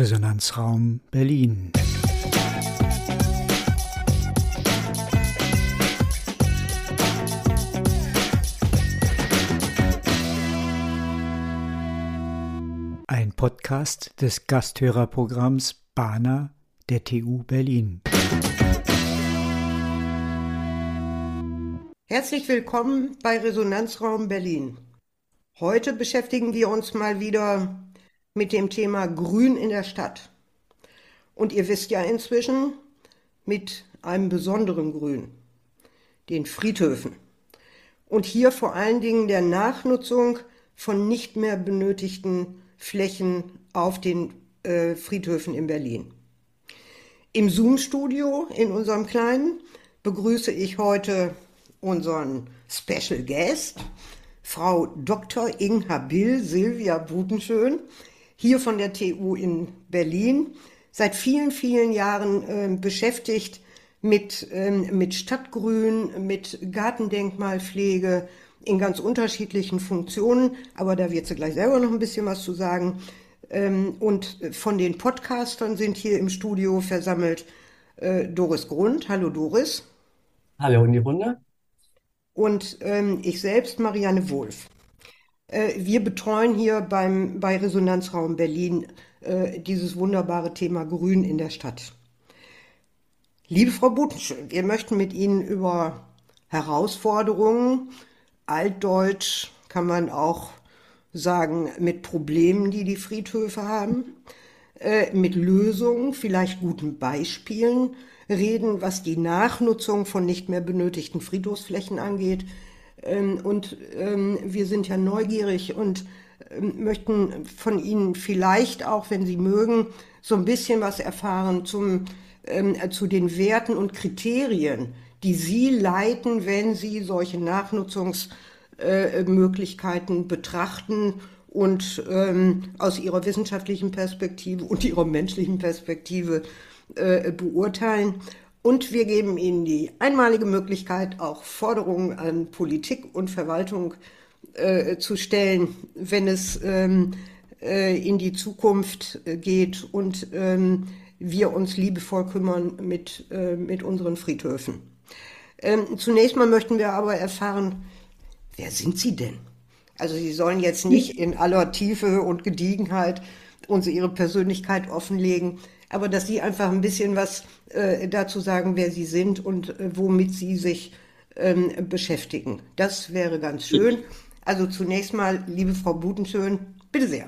Resonanzraum Berlin. Ein Podcast des Gasthörerprogramms BANA der TU Berlin. Herzlich willkommen bei Resonanzraum Berlin. Heute beschäftigen wir uns mal wieder mit dem Thema Grün in der Stadt. Und ihr wisst ja inzwischen, mit einem besonderen Grün, den Friedhöfen. Und hier vor allen Dingen der Nachnutzung von nicht mehr benötigten Flächen auf den äh, Friedhöfen in Berlin. Im Zoom-Studio in unserem kleinen begrüße ich heute unseren Special Guest, Frau Dr. Inga Bill Silvia Butenschön, hier von der TU in Berlin, seit vielen, vielen Jahren äh, beschäftigt mit, ähm, mit Stadtgrün, mit Gartendenkmalpflege in ganz unterschiedlichen Funktionen, aber da wird sie gleich selber noch ein bisschen was zu sagen. Ähm, und von den Podcastern sind hier im Studio versammelt äh, Doris Grund. Hallo Doris. Hallo in die Runde und ähm, ich selbst, Marianne Wolf. Äh, wir betreuen hier beim, bei Resonanzraum Berlin äh, dieses wunderbare Thema Grün in der Stadt. Liebe Frau Butenschön, wir möchten mit Ihnen über Herausforderungen, altdeutsch kann man auch sagen, mit Problemen, die die Friedhöfe haben, äh, mit Lösungen, vielleicht guten Beispielen reden, was die Nachnutzung von nicht mehr benötigten Friedhofsflächen angeht. Ähm, und ähm, wir sind ja neugierig und ähm, möchten von Ihnen vielleicht auch, wenn Sie mögen, so ein bisschen was erfahren zum, zu den Werten und Kriterien, die Sie leiten, wenn Sie solche Nachnutzungsmöglichkeiten betrachten und aus Ihrer wissenschaftlichen Perspektive und Ihrer menschlichen Perspektive äh, beurteilen. Und wir geben Ihnen die einmalige Möglichkeit, auch Forderungen an Politik und Verwaltung äh, zu stellen, wenn es ähm, äh, in die Zukunft äh, geht und ähm, wir uns liebevoll kümmern mit, äh, mit unseren Friedhöfen. Ähm, zunächst mal möchten wir aber erfahren, wer sind Sie denn? Also Sie sollen jetzt nicht in aller Tiefe und Gediegenheit uns Ihre Persönlichkeit offenlegen aber dass Sie einfach ein bisschen was äh, dazu sagen, wer Sie sind und äh, womit Sie sich ähm, beschäftigen. Das wäre ganz schön. Also zunächst mal, liebe Frau Butenschön, bitte sehr.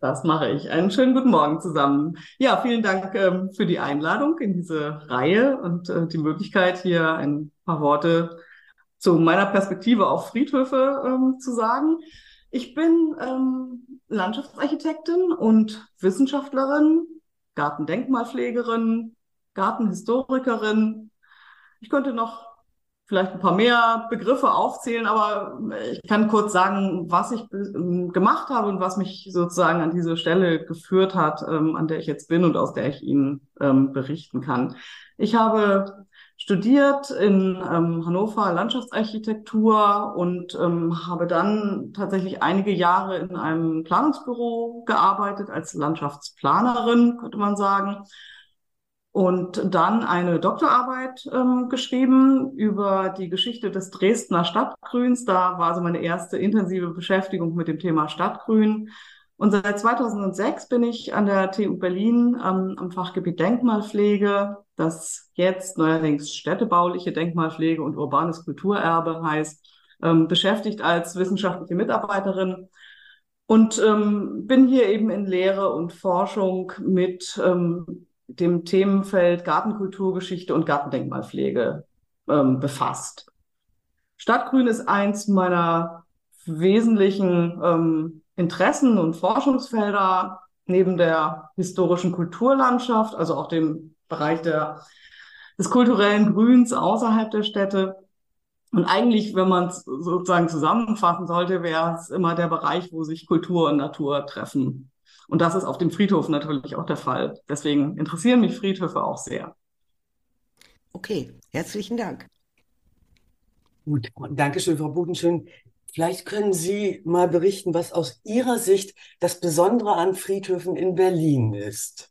Das mache ich. Einen schönen guten Morgen zusammen. Ja, vielen Dank ähm, für die Einladung in diese Reihe und äh, die Möglichkeit, hier ein paar Worte zu meiner Perspektive auf Friedhöfe ähm, zu sagen. Ich bin ähm, Landschaftsarchitektin und Wissenschaftlerin Gartendenkmalpflegerin, Gartenhistorikerin. Ich könnte noch vielleicht ein paar mehr Begriffe aufzählen, aber ich kann kurz sagen, was ich ähm, gemacht habe und was mich sozusagen an diese Stelle geführt hat, ähm, an der ich jetzt bin und aus der ich Ihnen ähm, berichten kann. Ich habe studiert in ähm, Hannover Landschaftsarchitektur und ähm, habe dann tatsächlich einige Jahre in einem Planungsbüro gearbeitet als Landschaftsplanerin, könnte man sagen. Und dann eine Doktorarbeit ähm, geschrieben über die Geschichte des Dresdner Stadtgrüns. Da war also meine erste intensive Beschäftigung mit dem Thema Stadtgrün. Und seit 2006 bin ich an der TU Berlin ähm, am Fachgebiet Denkmalpflege, das jetzt neuerdings städtebauliche Denkmalpflege und urbanes Kulturerbe heißt, ähm, beschäftigt als wissenschaftliche Mitarbeiterin und ähm, bin hier eben in Lehre und Forschung mit ähm, dem Themenfeld Gartenkulturgeschichte und Gartendenkmalpflege ähm, befasst. Stadtgrün ist eins meiner wesentlichen ähm, Interessen und Forschungsfelder neben der historischen Kulturlandschaft, also auch dem Bereich der, des kulturellen Grüns außerhalb der Städte. Und eigentlich, wenn man es sozusagen zusammenfassen sollte, wäre es immer der Bereich, wo sich Kultur und Natur treffen. Und das ist auf dem Friedhof natürlich auch der Fall. Deswegen interessieren mich Friedhöfe auch sehr. Okay, herzlichen Dank. Gut, Dankeschön, Frau Budenschön. Vielleicht können Sie mal berichten, was aus Ihrer Sicht das Besondere an Friedhöfen in Berlin ist.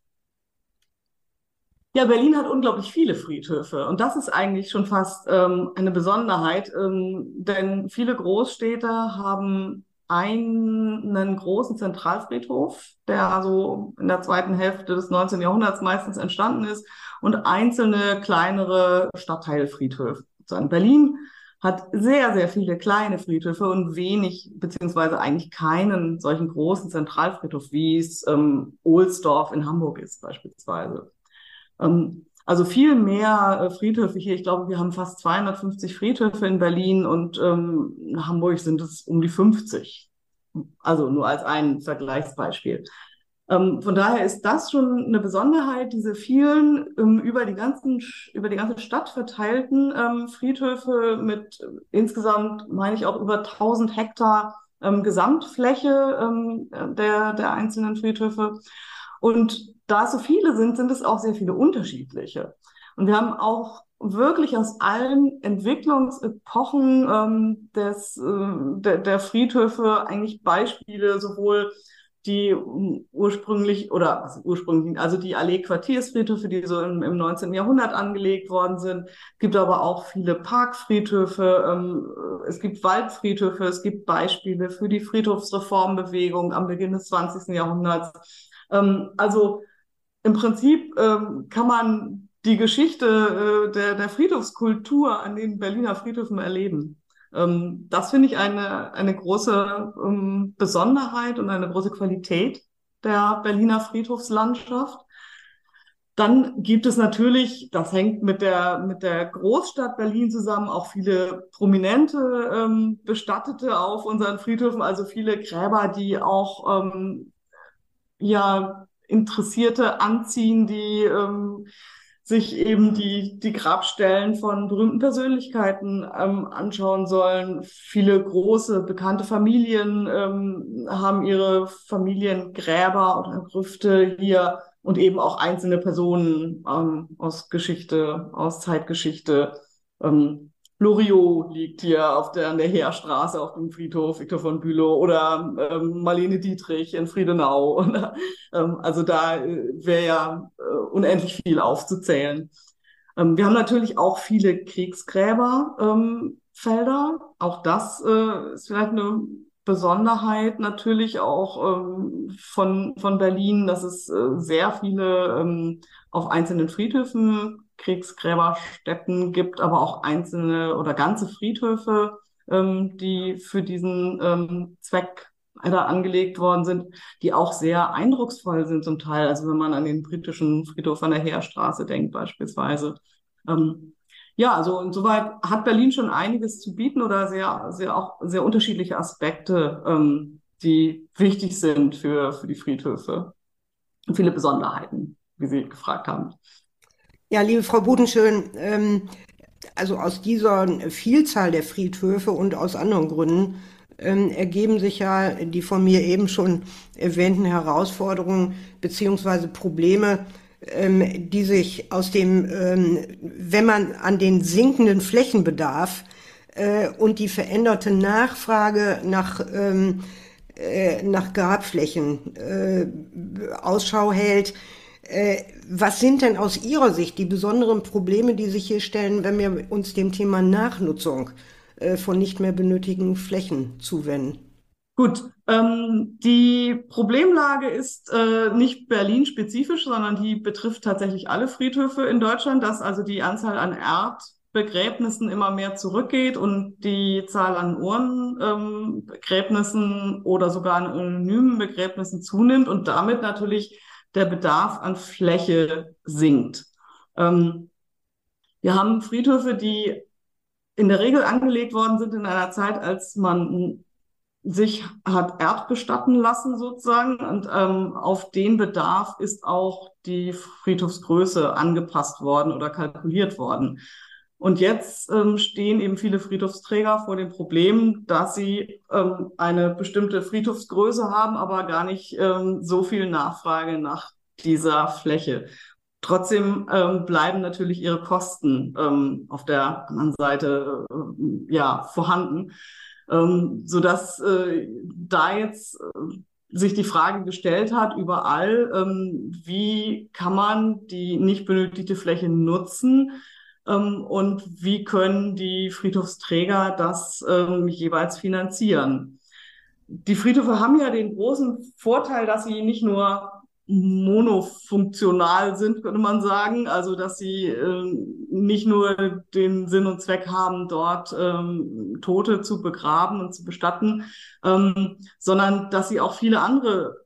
Ja, Berlin hat unglaublich viele Friedhöfe und das ist eigentlich schon fast ähm, eine Besonderheit, ähm, denn viele Großstädte haben einen großen Zentralfriedhof, der also in der zweiten Hälfte des 19. Jahrhunderts meistens entstanden ist und einzelne kleinere Stadtteilfriedhöfe. Berlin hat sehr, sehr viele kleine Friedhöfe und wenig, beziehungsweise eigentlich keinen solchen großen Zentralfriedhof, wie es ähm, Ohlsdorf in Hamburg ist beispielsweise. Ähm, also viel mehr äh, Friedhöfe hier. Ich glaube, wir haben fast 250 Friedhöfe in Berlin und ähm, in Hamburg sind es um die 50. Also nur als ein Vergleichsbeispiel. Ähm, von daher ist das schon eine Besonderheit, diese vielen ähm, über die ganzen über die ganze Stadt verteilten ähm, Friedhöfe mit äh, insgesamt meine ich auch über 1000 Hektar Gesamtfläche der der einzelnen Friedhöfe und da es so viele sind, sind es auch sehr viele unterschiedliche. Und wir haben auch wirklich aus allen Entwicklungsepochen ähm, des, äh, der, der Friedhöfe eigentlich Beispiele, sowohl die ursprünglich oder also ursprünglich, also die Allee-Quartiersfriedhöfe, die so im, im 19. Jahrhundert angelegt worden sind. Gibt aber auch viele Parkfriedhöfe, ähm, es gibt Waldfriedhöfe, es gibt Beispiele für die Friedhofsreformbewegung am Beginn des 20. Jahrhunderts. Ähm, also im Prinzip ähm, kann man die Geschichte äh, der, der Friedhofskultur an den Berliner Friedhöfen erleben. Ähm, das finde ich eine, eine große ähm, Besonderheit und eine große Qualität der Berliner Friedhofslandschaft. Dann gibt es natürlich, das hängt mit der, mit der Großstadt Berlin zusammen, auch viele prominente ähm, Bestattete auf unseren Friedhöfen, also viele Gräber, die auch ähm, ja Interessierte anziehen, die ähm, sich eben die, die Grabstellen von berühmten Persönlichkeiten ähm, anschauen sollen. Viele große, bekannte Familien ähm, haben ihre Familiengräber oder Grüfte hier und eben auch einzelne Personen ähm, aus Geschichte, aus Zeitgeschichte. Ähm, Loriot liegt hier auf der, an der Heerstraße auf dem Friedhof Viktor von Bülow oder ähm, Marlene Dietrich in Friedenau. Ähm, also da äh, wäre ja äh, unendlich viel aufzuzählen. Ähm, wir haben natürlich auch viele Kriegsgräberfelder. Ähm, auch das äh, ist vielleicht eine Besonderheit natürlich auch ähm, von, von Berlin, dass es äh, sehr viele ähm, auf einzelnen Friedhöfen Kriegsgräberstätten gibt, aber auch einzelne oder ganze Friedhöfe, ähm, die für diesen ähm, Zweck da angelegt worden sind, die auch sehr eindrucksvoll sind zum Teil. Also wenn man an den britischen Friedhof an der Heerstraße denkt beispielsweise. Ähm, ja, also insoweit hat Berlin schon einiges zu bieten oder sehr, sehr auch sehr unterschiedliche Aspekte, ähm, die wichtig sind für, für die Friedhöfe. Viele Besonderheiten, wie Sie gefragt haben. Ja, liebe Frau Budenschön, ähm, also aus dieser Vielzahl der Friedhöfe und aus anderen Gründen ähm, ergeben sich ja die von mir eben schon erwähnten Herausforderungen beziehungsweise Probleme, ähm, die sich aus dem, ähm, wenn man an den sinkenden Flächenbedarf äh, und die veränderte Nachfrage nach ähm, äh, nach Grabflächen äh, Ausschau hält, was sind denn aus Ihrer Sicht die besonderen Probleme, die sich hier stellen, wenn wir uns dem Thema Nachnutzung äh, von nicht mehr benötigten Flächen zuwenden? Gut, ähm, die Problemlage ist äh, nicht Berlin-spezifisch, sondern die betrifft tatsächlich alle Friedhöfe in Deutschland, dass also die Anzahl an Erdbegräbnissen immer mehr zurückgeht und die Zahl an Urnenbegräbnissen ähm, oder sogar an anonymen Begräbnissen zunimmt und damit natürlich der Bedarf an Fläche sinkt. Ähm, wir haben Friedhöfe, die in der Regel angelegt worden sind in einer Zeit, als man sich hat erdbestatten lassen sozusagen und ähm, auf den Bedarf ist auch die Friedhofsgröße angepasst worden oder kalkuliert worden. Und jetzt ähm, stehen eben viele Friedhofsträger vor dem Problem, dass sie ähm, eine bestimmte Friedhofsgröße haben, aber gar nicht ähm, so viel Nachfrage nach dieser Fläche. Trotzdem ähm, bleiben natürlich ihre Kosten ähm, auf der anderen Seite äh, ja vorhanden. ähm, so dass äh, da jetzt äh, sich die Frage gestellt hat, überall, wie kann man die nicht benötigte Fläche nutzen ähm, und wie können die Friedhofsträger das ähm, jeweils finanzieren. Die Friedhöfe haben ja den großen Vorteil, dass sie nicht nur monofunktional sind, könnte man sagen. Also, dass sie äh, nicht nur den Sinn und Zweck haben, dort ähm, Tote zu begraben und zu bestatten, ähm, sondern dass sie auch viele andere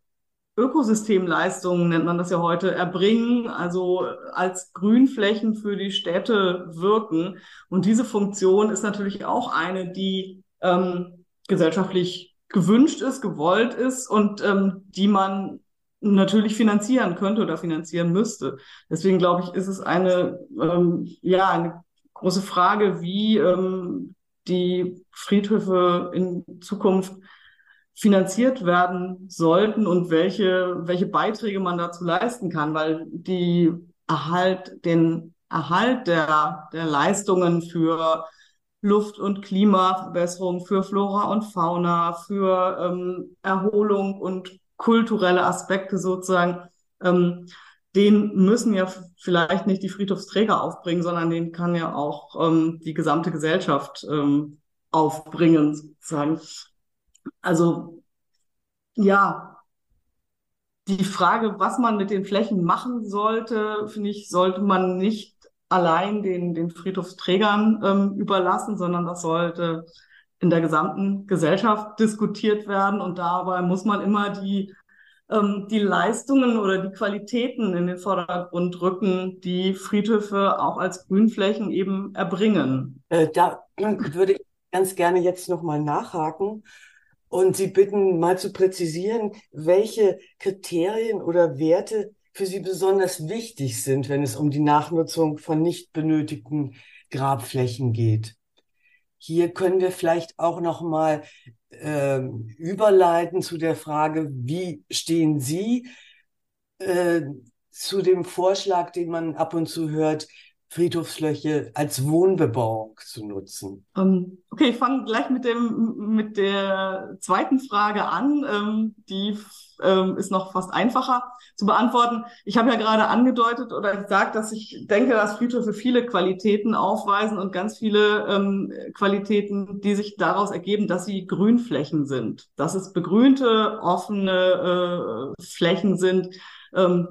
Ökosystemleistungen, nennt man das ja heute, erbringen, also als Grünflächen für die Städte wirken. Und diese Funktion ist natürlich auch eine, die ähm, gesellschaftlich gewünscht ist, gewollt ist und ähm, die man natürlich finanzieren könnte oder finanzieren müsste. Deswegen glaube ich, ist es eine, ähm, ja, eine große Frage, wie ähm, die Friedhöfe in Zukunft finanziert werden sollten und welche, welche Beiträge man dazu leisten kann, weil die Erhalt, den Erhalt der, der Leistungen für Luft- und Klimaverbesserung, für Flora und Fauna, für ähm, Erholung und kulturelle Aspekte sozusagen, ähm, den müssen ja vielleicht nicht die Friedhofsträger aufbringen, sondern den kann ja auch ähm, die gesamte Gesellschaft ähm, aufbringen, sozusagen. Also ja, die Frage, was man mit den Flächen machen sollte, finde ich, sollte man nicht allein den, den Friedhofsträgern ähm, überlassen, sondern das sollte in der gesamten Gesellschaft diskutiert werden. Und dabei muss man immer die, ähm, die Leistungen oder die Qualitäten in den Vordergrund rücken, die Friedhöfe auch als Grünflächen eben erbringen. Äh, da würde ich ganz gerne jetzt nochmal nachhaken und Sie bitten, mal zu präzisieren, welche Kriterien oder Werte für Sie besonders wichtig sind, wenn es um die Nachnutzung von nicht benötigten Grabflächen geht. Hier können wir vielleicht auch noch mal äh, überleiten zu der Frage, wie stehen Sie äh, zu dem Vorschlag, den man ab und zu hört, Friedhofsfläche als Wohnbebauung zu nutzen? Ähm, okay, ich fange gleich mit dem mit der zweiten Frage an. Ähm, die ähm, ist noch fast einfacher zu beantworten. Ich habe ja gerade angedeutet oder gesagt, dass ich denke, dass Friedhöfe viele Qualitäten aufweisen und ganz viele Qualitäten, die sich daraus ergeben, dass sie Grünflächen sind, dass es begrünte, offene äh, Flächen sind,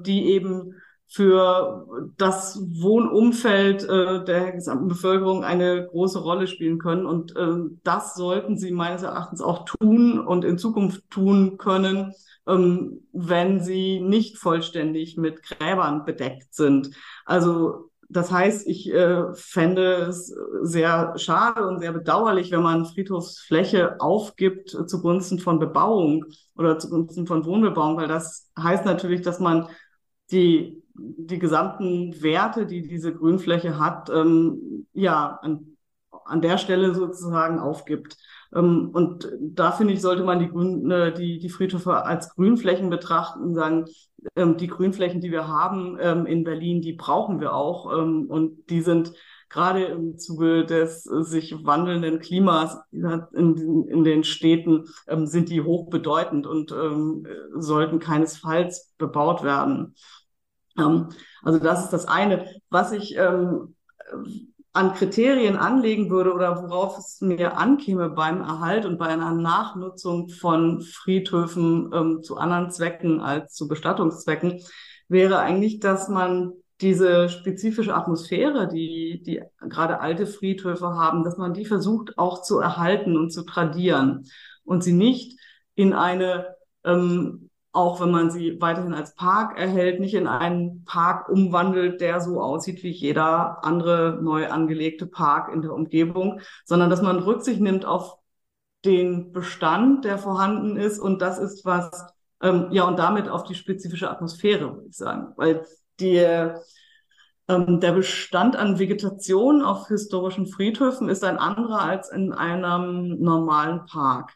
die eben für das Wohnumfeld äh, der gesamten Bevölkerung eine große Rolle spielen können. Und äh, das sollten sie meines Erachtens auch tun und in Zukunft tun können, ähm, wenn sie nicht vollständig mit Gräbern bedeckt sind. Also das heißt, ich äh, fände es sehr schade und sehr bedauerlich, wenn man Friedhofsfläche aufgibt zugunsten von Bebauung oder zugunsten von Wohnbebauung, weil das heißt natürlich, dass man die die gesamten Werte, die diese Grünfläche hat, ähm, ja, an, an der Stelle sozusagen aufgibt. Ähm, und da finde ich, sollte man die, Grün, äh, die, die Friedhöfe als Grünflächen betrachten und sagen, ähm, die Grünflächen, die wir haben ähm, in Berlin, die brauchen wir auch. Ähm, und die sind gerade im Zuge des sich wandelnden Klimas in, in den Städten, ähm, sind die hochbedeutend und ähm, sollten keinesfalls bebaut werden. Ähm, also das ist das eine. Was ich ähm, an Kriterien anlegen würde oder worauf es mir ankäme beim Erhalt und bei einer Nachnutzung von Friedhöfen ähm, zu anderen Zwecken als zu Bestattungszwecken, wäre eigentlich, dass man diese spezifische Atmosphäre, die, die gerade alte Friedhöfe haben, dass man die versucht auch zu erhalten und zu tradieren und sie nicht in eine ähm, auch wenn man sie weiterhin als Park erhält, nicht in einen Park umwandelt, der so aussieht wie jeder andere neu angelegte Park in der Umgebung, sondern dass man Rücksicht nimmt auf den Bestand, der vorhanden ist und das ist was, ähm, ja, und damit auf die spezifische Atmosphäre, würde ich sagen, weil die, ähm, der Bestand an Vegetation auf historischen Friedhöfen ist ein anderer als in einem normalen Park.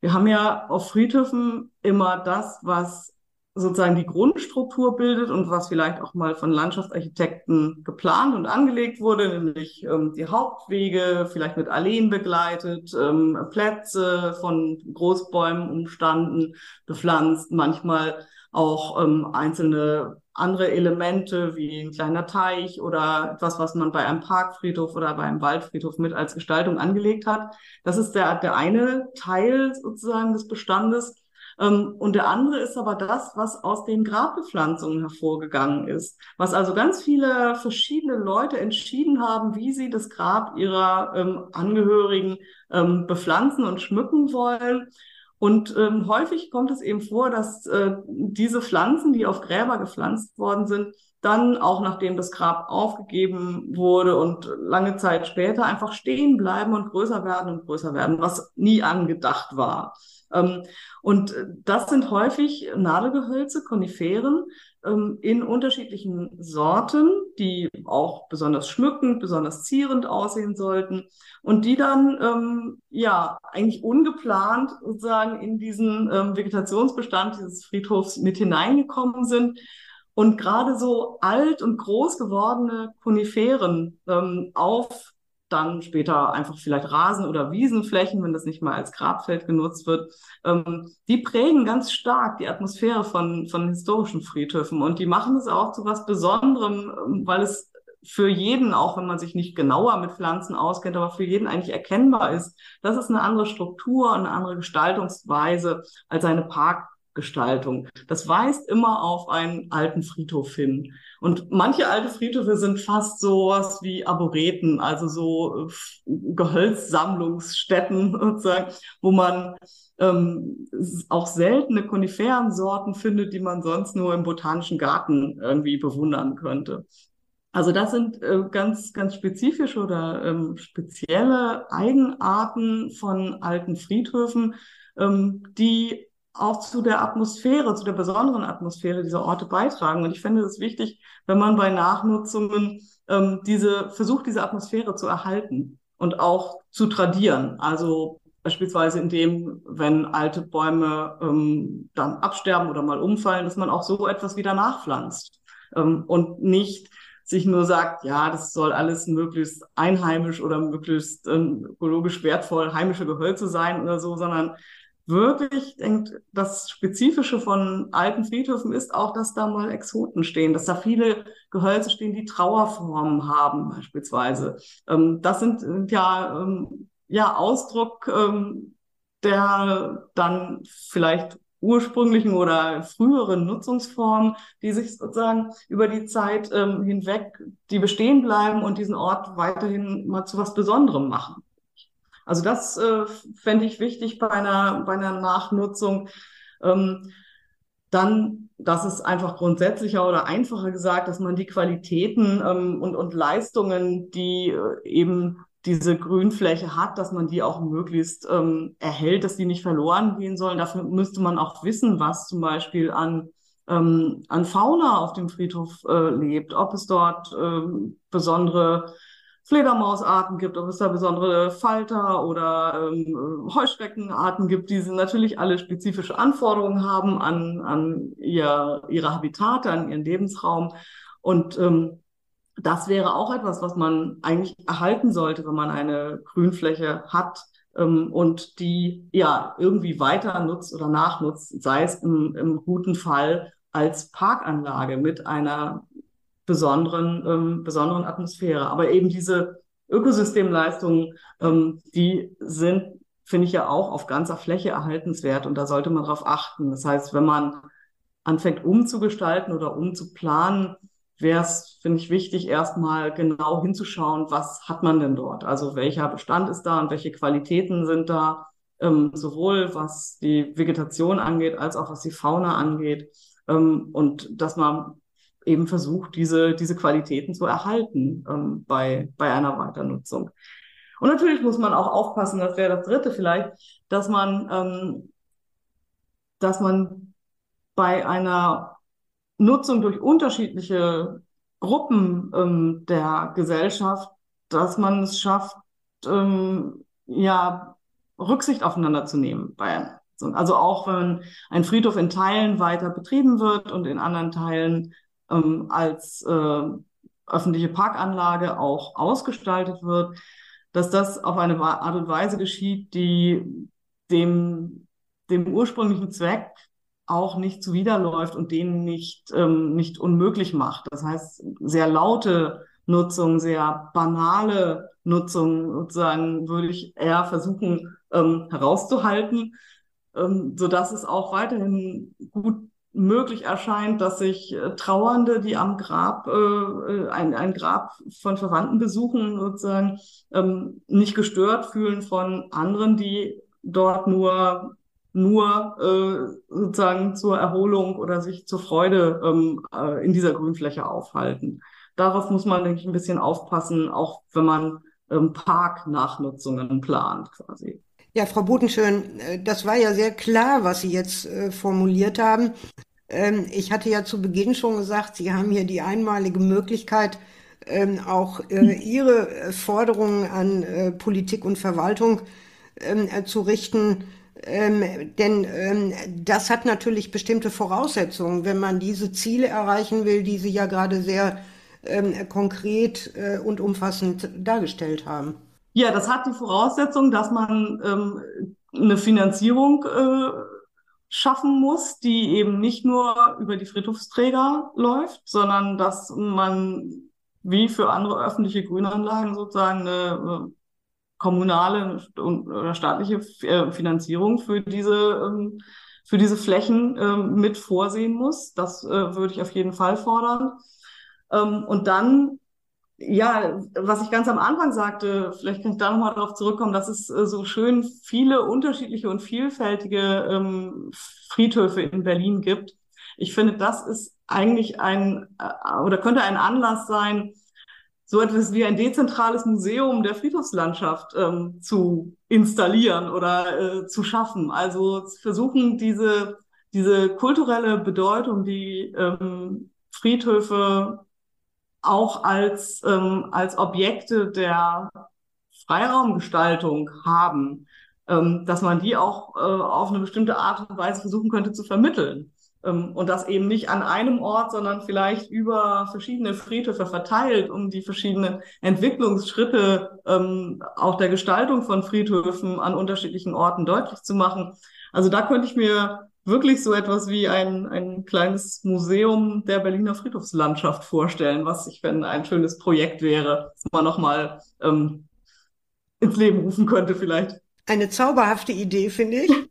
Wir haben ja auf Friedhöfen immer das, was sozusagen die Grundstruktur bildet und was vielleicht auch mal von Landschaftsarchitekten geplant und angelegt wurde, nämlich ähm, die Hauptwege, vielleicht mit Alleen begleitet, ähm, Plätze von Großbäumen umstanden, bepflanzt, manchmal auch ähm, einzelne andere Elemente wie ein kleiner Teich oder etwas, was man bei einem Parkfriedhof oder bei einem Waldfriedhof mit als Gestaltung angelegt hat. Das ist der, der eine Teil sozusagen des Bestandes. Ähm, und der andere ist aber das, was aus den Grabbepflanzungen hervorgegangen ist. Was also ganz viele verschiedene Leute entschieden haben, wie sie das Grab ihrer ähm, Angehörigen ähm, bepflanzen und schmücken wollen. Und ähm, häufig kommt es eben vor, dass äh, diese Pflanzen, die auf Gräber gepflanzt worden sind, dann auch nachdem das Grab aufgegeben wurde und lange Zeit später einfach stehen bleiben und größer werden und größer werden, was nie angedacht war. Ähm, und das sind häufig Nadelgehölze, Koniferen ähm, in unterschiedlichen Sorten, die auch besonders schmückend, besonders zierend aussehen sollten und die dann ähm, ja eigentlich ungeplant sozusagen in diesen Vegetationsbestand dieses Friedhofs mit hineingekommen sind. Und gerade so alt und groß gewordene Koniferen ähm, auf dann später einfach vielleicht Rasen- oder Wiesenflächen, wenn das nicht mal als Grabfeld genutzt wird, ähm, die prägen ganz stark die Atmosphäre von, von historischen Friedhöfen und die machen es auch zu was Besonderem, ähm, weil es für jeden, auch wenn man sich nicht genauer mit Pflanzen auskennt, aber für jeden eigentlich erkennbar ist, das ist eine andere Struktur, eine andere Gestaltungsweise als eine Parkgestaltung. Das weist immer auf einen alten Friedhof hin. Und manche alte Friedhöfe sind fast so was wie Arboreten, also so äh, Gehölzsammlungsstätten sozusagen, wo man ähm, auch seltene Koniferensorten findet, die man sonst nur im botanischen Garten irgendwie bewundern könnte. Also das sind äh, ganz, ganz spezifische oder ähm, spezielle Eigenarten von alten Friedhöfen, ähm, die auch zu der Atmosphäre, zu der besonderen Atmosphäre dieser Orte beitragen. Und ich finde es wichtig, wenn man bei Nachnutzungen ähm, diese versucht, diese Atmosphäre zu erhalten und auch zu tradieren. Also beispielsweise indem, wenn alte Bäume ähm, dann absterben oder mal umfallen, dass man auch so etwas wieder nachpflanzt ähm, und nicht sich nur sagt, ja, das soll alles möglichst einheimisch oder möglichst ähm, ökologisch wertvoll heimische Gehölze sein oder so, sondern wirklich denkt, das Spezifische von alten Friedhöfen ist auch, dass da mal Exoten stehen, dass da viele Gehölze stehen, die Trauerformen haben beispielsweise. Ähm, das sind ja, ähm, ja Ausdruck ähm, der dann vielleicht ursprünglichen oder früheren Nutzungsformen, die sich sozusagen über die Zeit ähm, hinweg, die bestehen bleiben und diesen Ort weiterhin mal zu was Besonderem machen. Also das äh, fände ich wichtig bei einer, bei einer Nachnutzung. Ähm, dann, das ist einfach grundsätzlicher oder einfacher gesagt, dass man die Qualitäten ähm, und, und Leistungen, die äh, eben diese Grünfläche hat, dass man die auch möglichst ähm, erhält, dass die nicht verloren gehen sollen. Dafür müsste man auch wissen, was zum Beispiel an, ähm, an Fauna auf dem Friedhof äh, lebt, ob es dort ähm, besondere Fledermausarten gibt, ob es da besondere Falter oder ähm, Heuschreckenarten gibt, die natürlich alle spezifische Anforderungen haben an, an ihr, ihre Habitate, an ihren Lebensraum. Und ähm, das wäre auch etwas, was man eigentlich erhalten sollte, wenn man eine Grünfläche hat ähm, und die ja irgendwie weiter nutzt oder nachnutzt, sei es im, im guten Fall als Parkanlage mit einer besonderen, ähm, besonderen Atmosphäre. Aber eben diese Ökosystemleistungen, ähm, die sind, finde ich ja auch auf ganzer Fläche erhaltenswert und da sollte man darauf achten. Das heißt, wenn man anfängt umzugestalten oder umzuplanen, wäre es, finde ich, wichtig, erstmal genau hinzuschauen, was hat man denn dort? Also welcher Bestand ist da und welche Qualitäten sind da, ähm, sowohl was die Vegetation angeht, als auch was die Fauna angeht. Ähm, und dass man eben versucht, diese, diese Qualitäten zu erhalten ähm, bei, bei einer Weiternutzung. Und natürlich muss man auch aufpassen, das wäre das dritte vielleicht, dass man, ähm, dass man bei einer Nutzung durch unterschiedliche Gruppen ähm, der Gesellschaft, dass man es schafft, ähm, ja, Rücksicht aufeinander zu nehmen bei Also auch wenn ein Friedhof in Teilen weiter betrieben wird und in anderen Teilen ähm, als äh, öffentliche Parkanlage auch ausgestaltet wird, dass das auf eine Art und Weise geschieht, die dem, dem ursprünglichen Zweck auch nicht zuwiderläuft und den nicht, ähm, nicht unmöglich macht. Das heißt, sehr laute Nutzung, sehr banale Nutzung sozusagen würde ich eher versuchen ähm, herauszuhalten, ähm, so dass es auch weiterhin gut möglich erscheint, dass sich äh, Trauernde, die am Grab äh, äh, ein, ein Grab von Verwandten besuchen, sozusagen ähm, nicht gestört fühlen von anderen, die dort nur nur äh, sozusagen zur Erholung oder sich zur Freude ähm, äh, in dieser Grünfläche aufhalten. Darauf muss man, denke ich, ein bisschen aufpassen, auch wenn man ähm, Parknachnutzungen plant quasi. Ja, Frau Botenschön, äh, das war ja sehr klar, was Sie jetzt äh, formuliert haben. Ähm, ich hatte ja zu Beginn schon gesagt, Sie haben hier die einmalige Möglichkeit, ähm, auch äh, Ihre Forderungen an Politik und Verwaltung ähm, äh, zu richten denn das hat natürlich bestimmte Voraussetzungen, wenn man diese Ziele erreichen will, die Sie ja gerade sehr konkret und umfassend dargestellt haben. Ja, das hat die Voraussetzung, dass man ähm, eine Finanzierung äh, schaffen muss, die eben nicht nur über die Friedhofsträger läuft, sondern dass man wie für andere öffentliche Grünanlagen sozusagen eine äh, kommunale oder staatliche äh, Finanzierung für diese, ähm, für diese Flächen ähm, mit vorsehen muss. Das äh, würde ich auf jeden Fall fordern. Ähm, und dann, ja, was ich ganz am Anfang sagte, vielleicht kann ich da nochmal darauf zurückkommen, dass es äh, so schön viele unterschiedliche und vielfältige Friedhöfe in Berlin gibt. Ich finde, das ist eigentlich ein oder könnte ein Anlass sein, so etwas wie ein dezentrales Museum der Friedhofslandschaft ähm, zu installieren oder äh, zu schaffen. Also versuchen diese, diese kulturelle Bedeutung, die ähm, Friedhöfe auch als, ähm, als Objekte der Freiraumgestaltung haben, ähm, dass man die auch äh, auf eine bestimmte Art und Weise versuchen könnte zu vermitteln. Ähm, und das eben nicht an einem Ort, sondern vielleicht über verschiedene Friedhöfe verteilt, um die verschiedenen Entwicklungsschritte ähm, auch der Gestaltung von Friedhöfen an unterschiedlichen Orten deutlich zu machen. Also da könnte ich mir wirklich so etwas wie ein, ein kleines Museum der Berliner Friedhofslandschaft vorstellen, was ich, wenn ein schönes Projekt wäre, das man nochmal ähm, ins Leben rufen könnte vielleicht. Eine zauberhafte Idee, finde ich.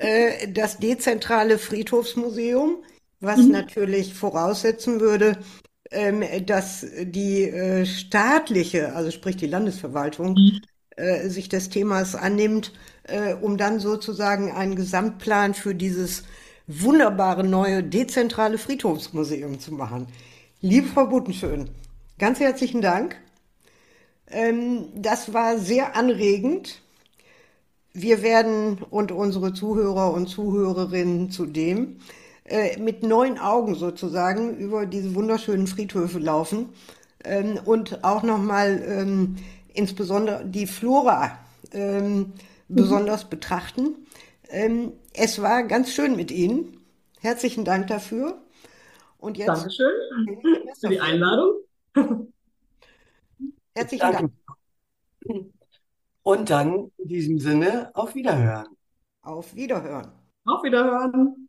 Äh, das dezentrale Friedhofsmuseum, was mhm. natürlich voraussetzen würde, ähm, dass die äh, staatliche, also sprich die Landesverwaltung, mhm. äh, sich des Themas annimmt, äh, um dann sozusagen einen Gesamtplan für dieses wunderbare neue dezentrale Friedhofsmuseum zu machen. Liebe Frau Butenschön, ganz herzlichen Dank. Ähm, das war sehr anregend. Wir werden und unsere Zuhörer und Zuhörerinnen zudem äh, mit neuen Augen sozusagen über diese wunderschönen Friedhöfe laufen ähm, und auch nochmal ähm, insbesondere die Flora ähm, mhm. besonders betrachten. Ähm, es war ganz schön mit Ihnen. Herzlichen Dank dafür. Und jetzt Dankeschön für die Einladung. Herzlichen Dank. Und dann in diesem Sinne auf Wiederhören. Auf Wiederhören. Auf Wiederhören.